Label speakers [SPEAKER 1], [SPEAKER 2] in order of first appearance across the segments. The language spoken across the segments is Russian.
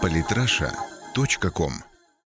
[SPEAKER 1] Политраша.ком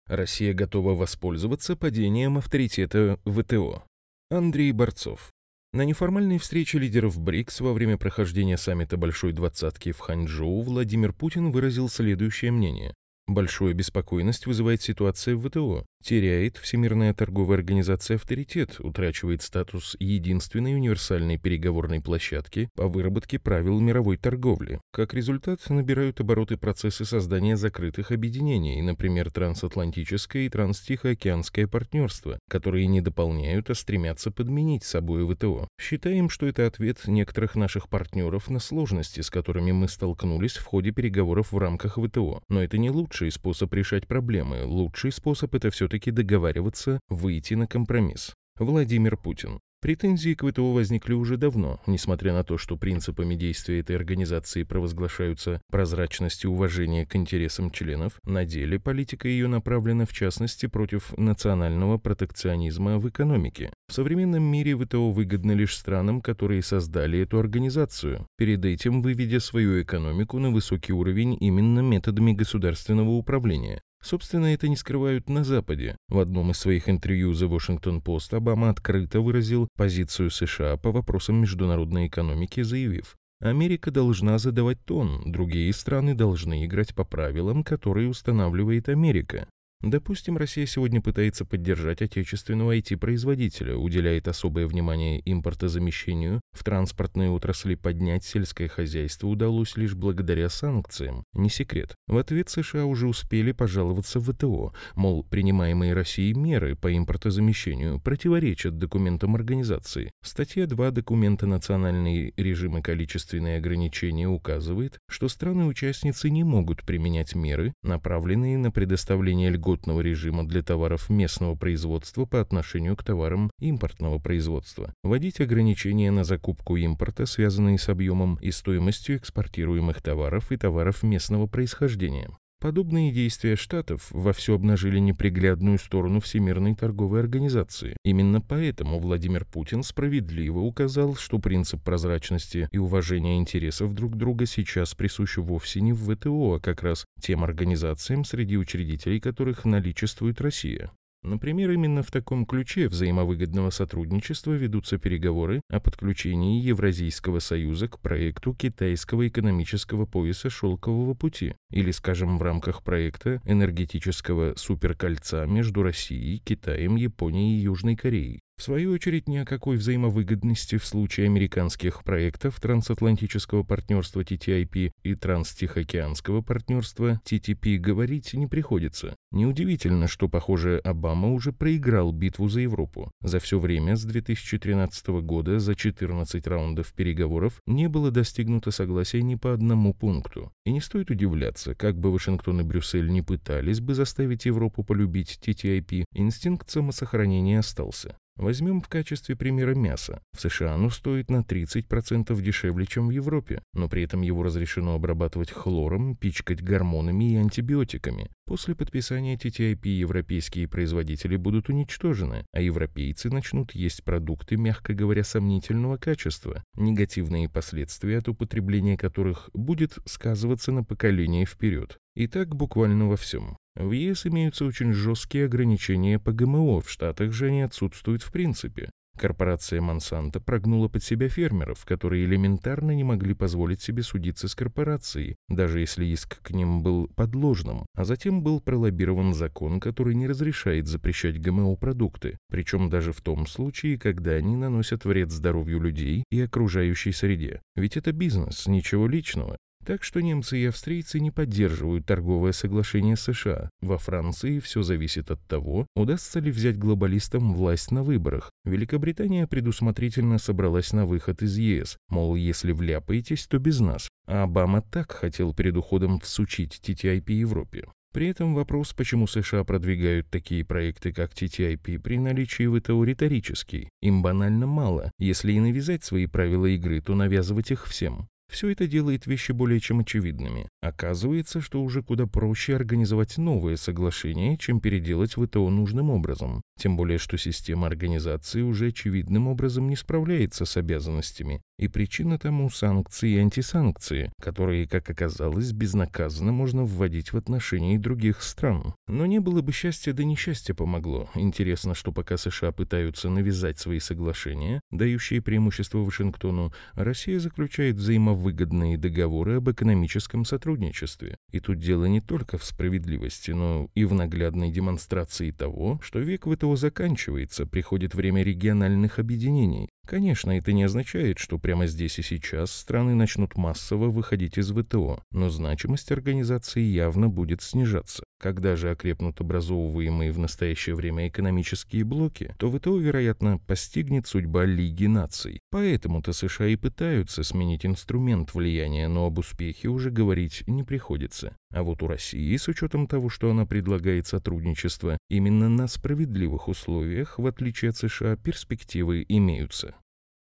[SPEAKER 2] Россия готова воспользоваться падением авторитета ВТО. Андрей Борцов. На неформальной встрече лидеров БРИКС во время прохождения саммита Большой Двадцатки в Ханчжоу Владимир Путин выразил следующее мнение. Большую беспокойность вызывает ситуация в ВТО. Теряет Всемирная торговая организация авторитет, утрачивает статус единственной универсальной переговорной площадки по выработке правил мировой торговли. Как результат, набирают обороты процессы создания закрытых объединений, например, трансатлантическое и транстихоокеанское партнерство, которые не дополняют, а стремятся подменить собой ВТО. Считаем, что это ответ некоторых наших партнеров на сложности, с которыми мы столкнулись в ходе переговоров в рамках ВТО. Но это не лучший способ решать проблемы. Лучший способ это все все-таки договариваться, выйти на компромисс. Владимир Путин. Претензии к ВТО возникли уже давно, несмотря на то, что принципами действия этой организации провозглашаются прозрачность и уважение к интересам членов, на деле политика ее направлена в частности против национального протекционизма в экономике. В современном мире ВТО выгодно лишь странам, которые создали эту организацию, перед этим выведя свою экономику на высокий уровень именно методами государственного управления, Собственно, это не скрывают на Западе. В одном из своих интервью The Washington Post Обама открыто выразил позицию США по вопросам международной экономики, заявив, Америка должна задавать тон, другие страны должны играть по правилам, которые устанавливает Америка. Допустим, Россия сегодня пытается поддержать отечественного IT-производителя, уделяет особое внимание импортозамещению, в транспортной отрасли поднять сельское хозяйство удалось лишь благодаря санкциям. Не секрет. В ответ США уже успели пожаловаться в ВТО, мол, принимаемые Россией меры по импортозамещению противоречат документам организации. Статья 2 документа «Национальный режим и количественные ограничения» указывает, что страны-участницы не могут применять меры, направленные на предоставление льгот льготного режима для товаров местного производства по отношению к товарам импортного производства, вводить ограничения на закупку импорта, связанные с объемом и стоимостью экспортируемых товаров и товаров местного происхождения. Подобные действия Штатов вовсю обнажили неприглядную сторону Всемирной торговой организации. Именно поэтому Владимир Путин справедливо указал, что принцип прозрачности и уважения интересов друг друга сейчас присущ вовсе не в ВТО, а как раз тем организациям, среди учредителей которых наличествует Россия. Например, именно в таком ключе взаимовыгодного сотрудничества ведутся переговоры о подключении Евразийского союза к проекту китайского экономического пояса «Шелкового пути» или, скажем, в рамках проекта энергетического суперкольца между Россией, Китаем, Японией и Южной Кореей. В свою очередь, ни о какой взаимовыгодности в случае американских проектов трансатлантического партнерства TTIP и транстихоокеанского партнерства TTP говорить не приходится. Неудивительно, что, похоже, Обама уже проиграл битву за Европу. За все время с 2013 года за 14 раундов переговоров не было достигнуто согласия ни по одному пункту. И не стоит удивляться, как бы Вашингтон и Брюссель не пытались бы заставить Европу полюбить TTIP, инстинкт самосохранения остался. Возьмем в качестве примера мясо. В США оно стоит на 30% дешевле, чем в Европе, но при этом его разрешено обрабатывать хлором, пичкать гормонами и антибиотиками. После подписания TTIP европейские производители будут уничтожены, а европейцы начнут есть продукты, мягко говоря, сомнительного качества, негативные последствия от употребления которых будет сказываться на поколение вперед. И так буквально во всем. В ЕС имеются очень жесткие ограничения по ГМО, в Штатах же они отсутствуют в принципе. Корпорация Монсанто прогнула под себя фермеров, которые элементарно не могли позволить себе судиться с корпорацией, даже если иск к ним был подложным. А затем был пролоббирован закон, который не разрешает запрещать ГМО-продукты, причем даже в том случае, когда они наносят вред здоровью людей и окружающей среде. Ведь это бизнес, ничего личного. Так что немцы и австрийцы не поддерживают торговое соглашение США. Во Франции все зависит от того, удастся ли взять глобалистам власть на выборах. Великобритания предусмотрительно собралась на выход из ЕС, мол, если вляпаетесь, то без нас. А Обама так хотел перед уходом всучить TTIP Европе. При этом вопрос, почему США продвигают такие проекты, как TTIP, при наличии ВТО риторический. Им банально мало. Если и навязать свои правила игры, то навязывать их всем. Все это делает вещи более чем очевидными. Оказывается, что уже куда проще организовать новые соглашения, чем переделать ВТО нужным образом. Тем более, что система организации уже очевидным образом не справляется с обязанностями. И причина тому санкции и антисанкции, которые, как оказалось, безнаказанно можно вводить в отношении других стран. Но не было бы счастья, да несчастье помогло. Интересно, что пока США пытаются навязать свои соглашения, дающие преимущество Вашингтону, Россия заключает взаимовыгодные договоры об экономическом сотрудничестве. И тут дело не только в справедливости, но и в наглядной демонстрации того, что век ВТО заканчивается, приходит время региональных объединений. Конечно, это не означает, что прямо здесь и сейчас страны начнут массово выходить из ВТО, но значимость организации явно будет снижаться. Когда же окрепнут образовываемые в настоящее время экономические блоки, то ВТО, вероятно, постигнет судьба Лиги наций. Поэтому-то США и пытаются сменить инструмент влияния, но об успехе уже говорить не приходится. А вот у России, с учетом того, что она предлагает сотрудничество, именно на справедливых условиях, в отличие от США, перспективы имеются.